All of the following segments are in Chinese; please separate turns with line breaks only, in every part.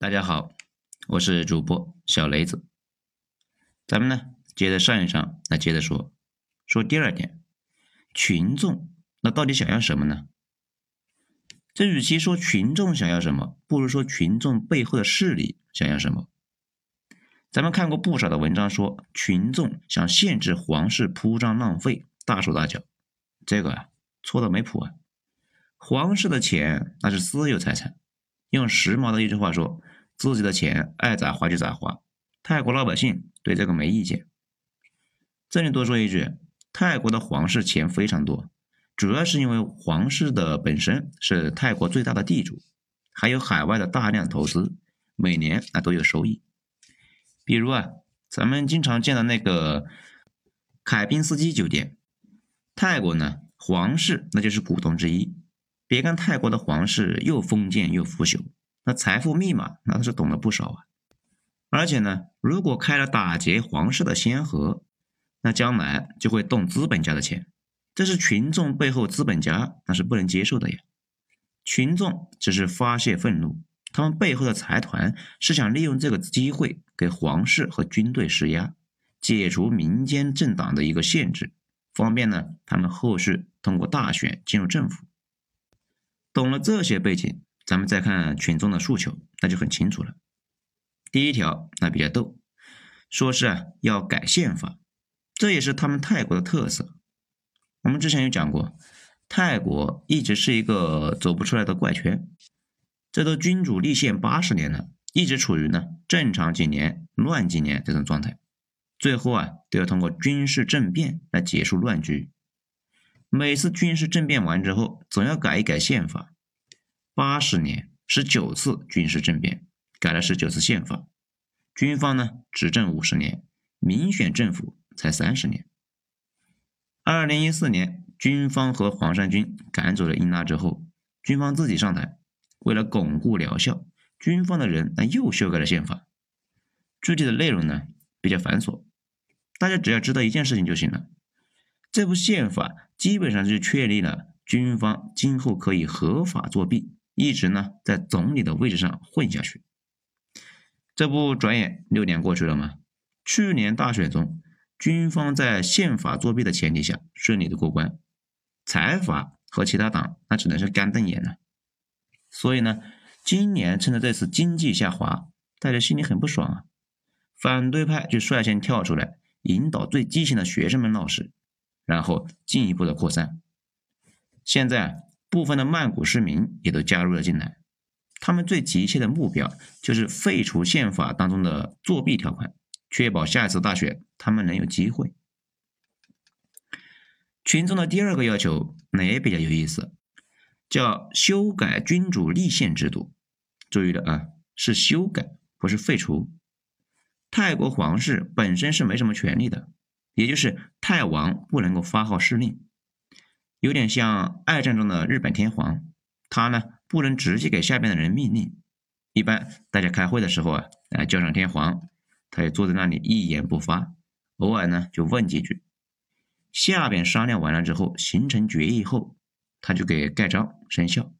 大家好，我是主播小雷子。咱们呢，接着上一章来接着说，说第二点，群众那到底想要什么呢？这与其说群众想要什么，不如说群众背后的势力想要什么。咱们看过不少的文章，说群众想限制皇室铺张浪费、大手大脚，这个啊错的没谱啊！皇室的钱那是私有财产。用时髦的一句话说，自己的钱爱咋花就咋花。泰国老百姓对这个没意见。这里多说一句，泰国的皇室钱非常多，主要是因为皇室的本身是泰国最大的地主，还有海外的大量投资，每年啊都有收益。比如啊，咱们经常见的那个凯宾斯基酒店，泰国呢皇室那就是股东之一。别看泰国的皇室又封建又腐朽，那财富密码那都是懂了不少啊。而且呢，如果开了打劫皇室的先河，那将来就会动资本家的钱，这是群众背后资本家那是不能接受的呀。群众只是发泄愤怒，他们背后的财团是想利用这个机会给皇室和军队施压，解除民间政党的一个限制，方便呢他们后续通过大选进入政府。懂了这些背景，咱们再看群众的诉求，那就很清楚了。第一条，那比较逗，说是啊要改宪法，这也是他们泰国的特色。我们之前有讲过，泰国一直是一个走不出来的怪圈，这都君主立宪八十年了，一直处于呢正常几年、乱几年这种状态，最后啊都要通过军事政变来结束乱局。每次军事政变完之后，总要改一改宪法。八十年，十九次军事政变，改了十九次宪法。军方呢，执政五十年，民选政府才三十年。二零一四年，军方和黄山军赶走了英拉之后，军方自己上台，为了巩固疗效，军方的人那又修改了宪法。具体的内容呢，比较繁琐，大家只要知道一件事情就行了。这部宪法基本上就确立了军方今后可以合法作弊，一直呢在总理的位置上混下去。这不转眼六年过去了吗？去年大选中，军方在宪法作弊的前提下顺利的过关，财阀和其他党那只能是干瞪眼了。所以呢，今年趁着这次经济下滑，大家心里很不爽啊，反对派就率先跳出来，引导最激情的学生们闹事。然后进一步的扩散。现在部分的曼谷市民也都加入了进来，他们最急切的目标就是废除宪法当中的作弊条款，确保下一次大选他们能有机会。群众的第二个要求那也比较有意思，叫修改君主立宪制度。注意了啊，是修改，不是废除。泰国皇室本身是没什么权利的。也就是泰王不能够发号施令，有点像二战中的日本天皇，他呢不能直接给下边的人命令。一般大家开会的时候啊，啊叫上天皇，他也坐在那里一言不发，偶尔呢就问几句。下边商量完了之后，形成决议后，他就给盖章生效。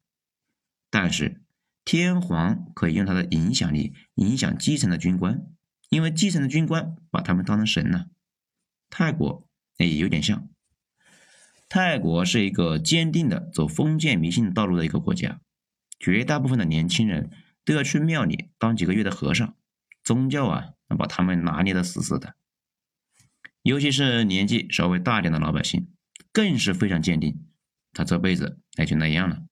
但是天皇可以用他的影响力影响基层的军官，因为基层的军官把他们当成神了。泰国也有点像，泰国是一个坚定的走封建迷信道路的一个国家，绝大部分的年轻人都要去庙里当几个月的和尚，宗教啊，能把他们拿捏的死死的。尤其是年纪稍微大点的老百姓，更是非常坚定，他这辈子也就那样了。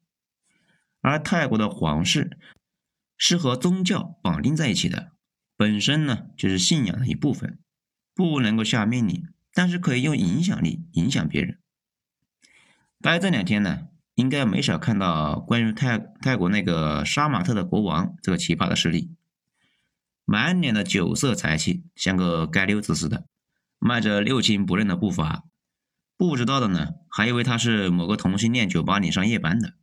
而泰国的皇室是和宗教绑定在一起的，本身呢就是信仰的一部分。不能够下命令，但是可以用影响力影响别人。大家这两天呢，应该没少看到关于泰泰国那个杀马特的国王这个奇葩的事例，满脸的酒色财气，像个街溜子似的，迈着六亲不认的步伐。不知道的呢，还以为他是某个同性恋酒吧里上夜班的。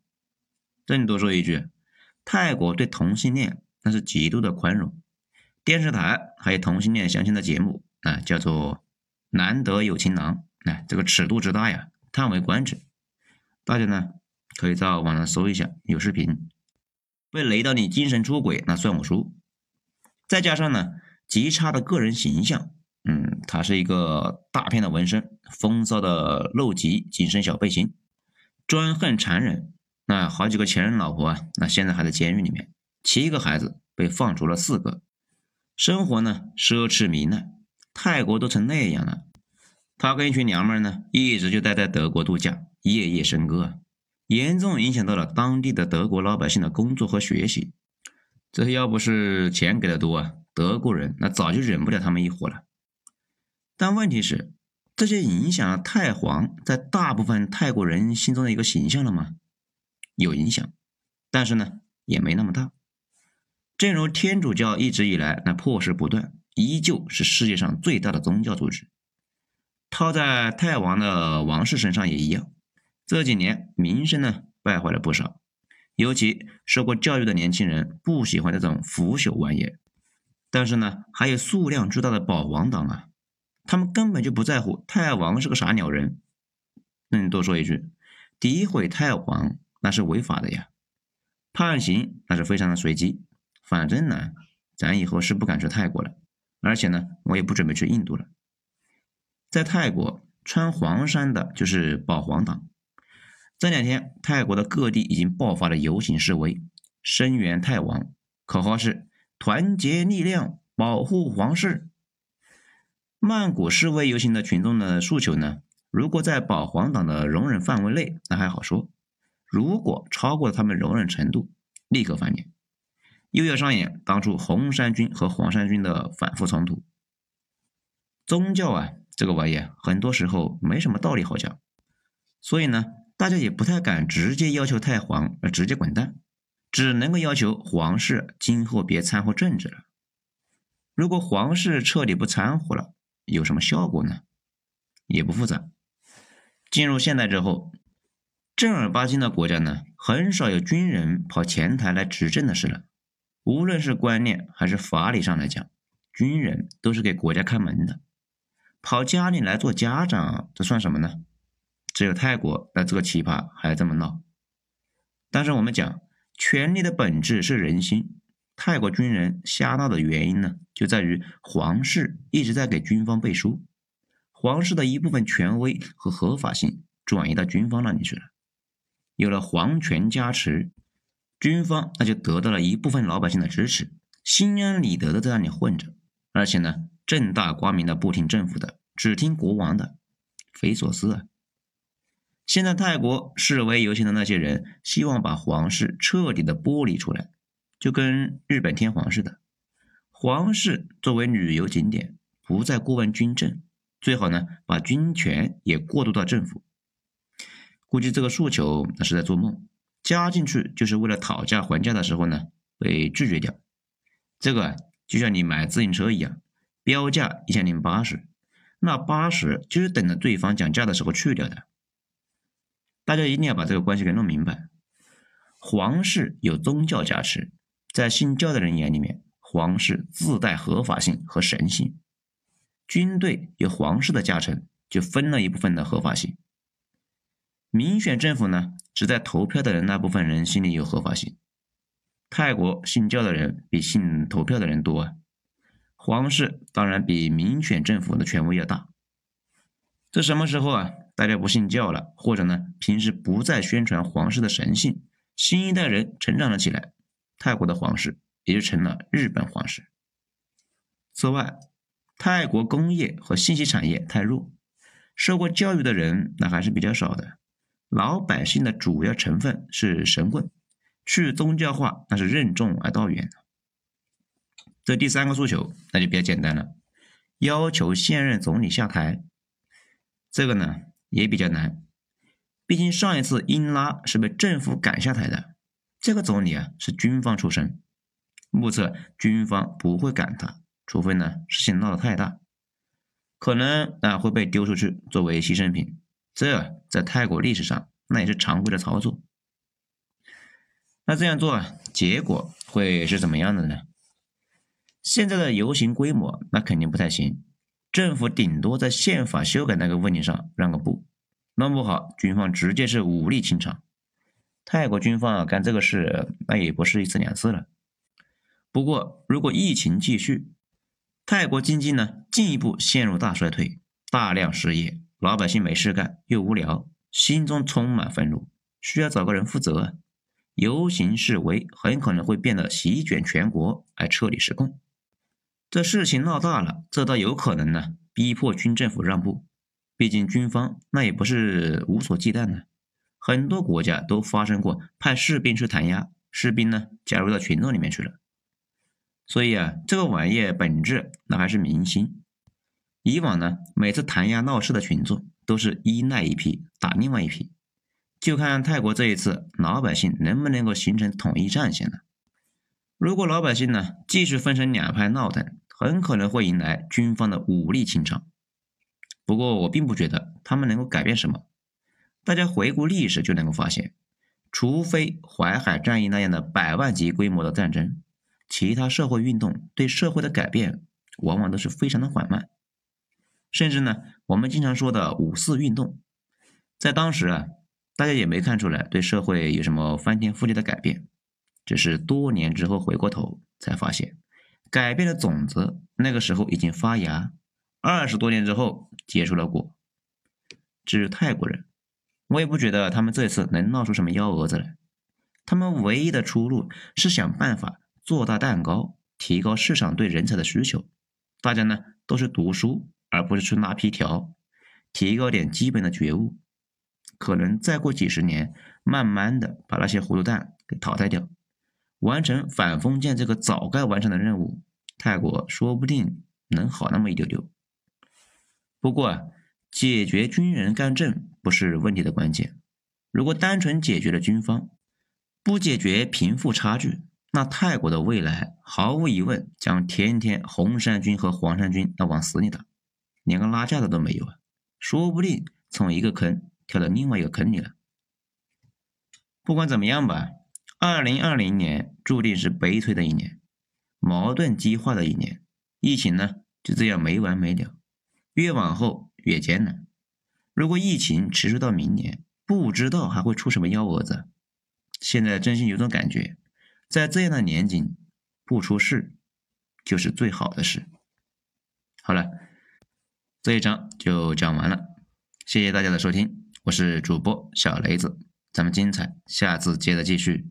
这里多说一句，泰国对同性恋那是极度的宽容，电视台还有同性恋相亲的节目。啊，叫做难得有情郎，哎，这个尺度之大呀，叹为观止。大家呢可以在网上搜一下，有视频。被雷到你精神出轨，那算我输。再加上呢，极差的个人形象，嗯，他是一个大片的纹身，风骚的露脊紧身小背心，专横残忍。那好几个前任老婆啊，那现在还在监狱里面，七个孩子被放逐了四个，生活呢奢侈糜烂，泰国都成那样了。他跟一群娘们呢，一直就待在德国度假，夜夜笙歌，严重影响到了当地的德国老百姓的工作和学习。这要不是钱给的多啊，德国人那早就忍不了他们一伙了。但问题是，这些影响了太皇在大部分泰国人心中的一个形象了吗？有影响，但是呢，也没那么大。正如天主教一直以来那破事不断，依旧是世界上最大的宗教组织。套在泰王的王室身上也一样，这几年名声呢败坏了不少，尤其受过教育的年轻人不喜欢这种腐朽玩意。但是呢，还有数量巨大的保皇党啊，他们根本就不在乎泰王是个啥鸟人。那你，多说一句，诋毁泰王那是违法的呀，判刑那是非常的随机。反正呢，咱以后是不敢去泰国了，而且呢，我也不准备去印度了。在泰国穿黄衫的就是保皇党。这两天，泰国的各地已经爆发了游行示威，声援泰王，口号是“团结力量，保护皇室”。曼谷示威游行的群众的诉求呢，如果在保皇党的容忍范围内，那还好说；如果超过了他们容忍程度，立刻翻脸，又要上演当初红衫军和黄衫军的反复冲突。宗教啊！这个玩意很多时候没什么道理好讲，所以呢，大家也不太敢直接要求太皇而直接滚蛋，只能够要求皇室今后别掺和政治了。如果皇室彻底不掺和了，有什么效果呢？也不复杂。进入现代之后，正儿八经的国家呢，很少有军人跑前台来执政的事了。无论是观念还是法理上来讲，军人都是给国家看门的。跑家里来做家长，这算什么呢？只有泰国那这个奇葩还这么闹。但是我们讲，权力的本质是人心。泰国军人瞎闹的原因呢，就在于皇室一直在给军方背书，皇室的一部分权威和合法性转移到军方那里去了。有了皇权加持，军方那就得到了一部分老百姓的支持，心安理得的在那里混着，而且呢。正大光明的不听政府的，只听国王的，匪所思啊！现在泰国示威游行的那些人，希望把皇室彻底的剥离出来，就跟日本天皇似的，皇室作为旅游景点，不再过问军政，最好呢把军权也过渡到政府。估计这个诉求那是在做梦，加进去就是为了讨价还价的时候呢被拒绝掉。这个就像你买自行车一样。标价一千零八十，那八十就是等着对方讲价的时候去掉的。大家一定要把这个关系给弄明白。皇室有宗教加持，在信教的人眼里面，皇室自带合法性和神性。军队有皇室的加成，就分了一部分的合法性。民选政府呢，只在投票的人那部分人心里有合法性。泰国信教的人比信投票的人多啊。皇室当然比民选政府的权威要大。这什么时候啊？大家不信教了，或者呢，平时不再宣传皇室的神性，新一代人成长了起来，泰国的皇室也就成了日本皇室。此外，泰国工业和信息产业太弱，受过教育的人那还是比较少的，老百姓的主要成分是神棍，去宗教化那是任重而道远。这第三个诉求那就比较简单了，要求现任总理下台。这个呢也比较难，毕竟上一次英拉是被政府赶下台的，这个总理啊是军方出身，目测军方不会赶他，除非呢事情闹得太大，可能啊会被丢出去作为牺牲品。这在泰国历史上那也是常规的操作。那这样做，结果会是怎么样的呢？现在的游行规模那肯定不太行，政府顶多在宪法修改那个问题上让个步，弄不好军方直接是武力清场。泰国军方啊干这个事，那也不是一次两次了。不过，如果疫情继续，泰国经济呢进一步陷入大衰退，大量失业，老百姓没事干又无聊，心中充满愤怒，需要找个人负责，游行示威很可能会变得席卷全国，而彻底失控。这事情闹大了，这倒有可能呢，逼迫军政府让步。毕竟军方那也不是无所忌惮的。很多国家都发生过派士兵去弹压，士兵呢加入到群众里面去了。所以啊，这个玩意本质那还是民心。以往呢，每次弹压闹事的群众都是依赖一批打另外一批，就看泰国这一次老百姓能不能够形成统一战线了。如果老百姓呢继续分成两派闹腾，很可能会迎来军方的武力清场。不过我并不觉得他们能够改变什么。大家回顾历史就能够发现，除非淮海战役那样的百万级规模的战争，其他社会运动对社会的改变往往都是非常的缓慢。甚至呢，我们经常说的五四运动，在当时啊，大家也没看出来对社会有什么翻天覆地的改变，只是多年之后回过头才发现，改变的种子那个时候已经发芽，二十多年之后结出了果。至于泰国人。我也不觉得他们这次能闹出什么幺蛾子来。他们唯一的出路是想办法做大蛋糕，提高市场对人才的需求。大家呢都是读书，而不是去拉皮条，提高点基本的觉悟。可能再过几十年，慢慢的把那些糊涂蛋给淘汰掉，完成反封建这个早该完成的任务，泰国说不定能好那么一丢丢。不过啊。解决军人干政不是问题的关键。如果单纯解决了军方，不解决贫富差距，那泰国的未来毫无疑问将天天红衫军和黄衫军要往死里打，连个拉架的都没有啊！说不定从一个坑跳到另外一个坑里了。不管怎么样吧，二零二零年注定是悲催的一年，矛盾激化的一年，疫情呢就这样没完没了，越往后。越艰难。如果疫情持续到明年，不知道还会出什么幺蛾子。现在真心有种感觉，在这样的年景，不出事就是最好的事。好了，这一章就讲完了，谢谢大家的收听，我是主播小雷子，咱们精彩下次接着继续。